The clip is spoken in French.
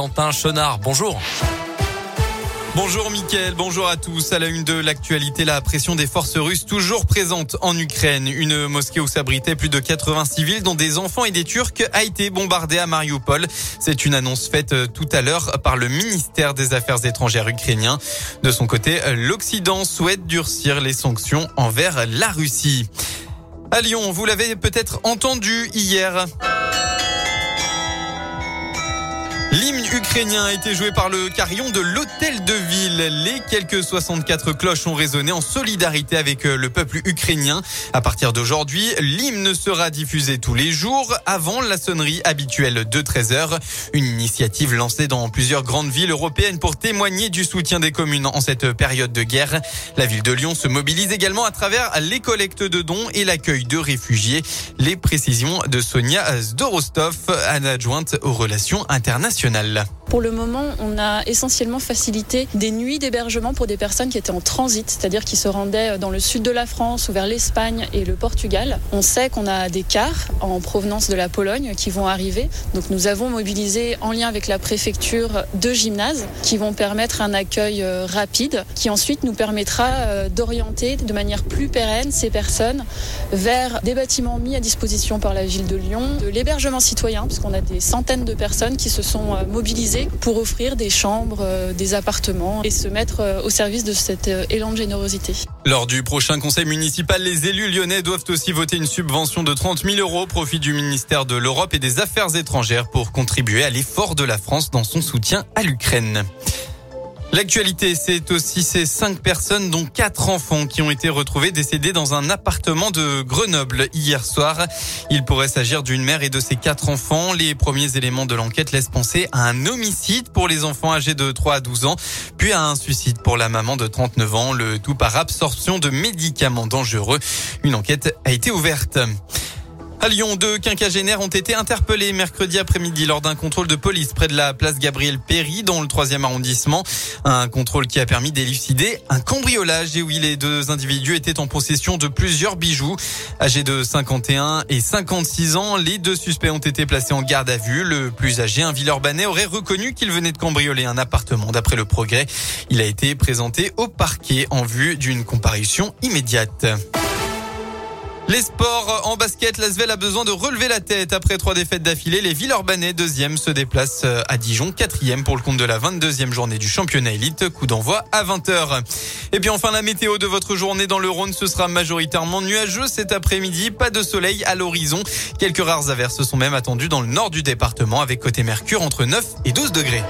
Quentin Chenard, bonjour. Bonjour Mickaël, bonjour à tous. À la une de l'actualité, la pression des forces russes toujours présente en Ukraine. Une mosquée où s'abritaient plus de 80 civils, dont des enfants et des Turcs, a été bombardée à Mariupol. C'est une annonce faite euh, tout à l'heure par le ministère des Affaires étrangères ukrainien. De son côté, l'Occident souhaite durcir les sanctions envers la Russie. À Lyon, vous l'avez peut-être entendu hier. L'hymne ukrainien a été joué par le carillon de l'hôtel de ville. Les quelques 64 cloches ont résonné en solidarité avec euh, le peuple ukrainien. À partir d'aujourd'hui, l'hymne sera diffusé tous les jours avant la sonnerie habituelle de 13 heures. Une initiative lancée dans plusieurs grandes villes européennes pour témoigner du soutien des communes en cette période de guerre. La ville de Lyon se mobilise également à travers les collectes de dons et l'accueil de réfugiés. Les précisions de Sonia Zdorostov, adjointe aux relations internationales. nationale. Pour le moment, on a essentiellement facilité des nuits d'hébergement pour des personnes qui étaient en transit, c'est-à-dire qui se rendaient dans le sud de la France ou vers l'Espagne et le Portugal. On sait qu'on a des cars en provenance de la Pologne qui vont arriver. Donc nous avons mobilisé en lien avec la préfecture deux gymnases qui vont permettre un accueil euh, rapide qui ensuite nous permettra euh, d'orienter de manière plus pérenne ces personnes vers des bâtiments mis à disposition par la ville de Lyon, de l'hébergement citoyen, puisqu'on a des centaines de personnes qui se sont euh, pour offrir des chambres, euh, des appartements et se mettre euh, au service de cet élan de générosité. Lors du prochain conseil municipal, les élus lyonnais doivent aussi voter une subvention de 30 000 euros au profit du ministère de l'Europe et des Affaires étrangères pour contribuer à l'effort de la France dans son soutien à l'Ukraine. L'actualité, c'est aussi ces cinq personnes, dont quatre enfants, qui ont été retrouvés décédés dans un appartement de Grenoble hier soir. Il pourrait s'agir d'une mère et de ses quatre enfants. Les premiers éléments de l'enquête laissent penser à un homicide pour les enfants âgés de 3 à 12 ans, puis à un suicide pour la maman de 39 ans, le tout par absorption de médicaments dangereux. Une enquête a été ouverte. À Lyon, deux quinquagénaires ont été interpellés mercredi après-midi lors d'un contrôle de police près de la place Gabriel Péry dans le troisième arrondissement. Un contrôle qui a permis d'élucider un cambriolage et où les deux individus étaient en possession de plusieurs bijoux. Âgés de 51 et 56 ans, les deux suspects ont été placés en garde à vue. Le plus âgé, un Villeurbanais, aurait reconnu qu'il venait de cambrioler un appartement. D'après le progrès, il a été présenté au parquet en vue d'une comparution immédiate. Les sports en basket, l'Asvel a besoin de relever la tête après trois défaites d'affilée. Les Villeurbanais, deuxième, se déplacent à Dijon, quatrième pour le compte de la 22e journée du championnat élite. Coup d'envoi à 20h. Et puis enfin, la météo de votre journée dans le Rhône, ce sera majoritairement nuageux cet après-midi. Pas de soleil à l'horizon. Quelques rares averses sont même attendues dans le nord du département avec côté Mercure entre 9 et 12 degrés.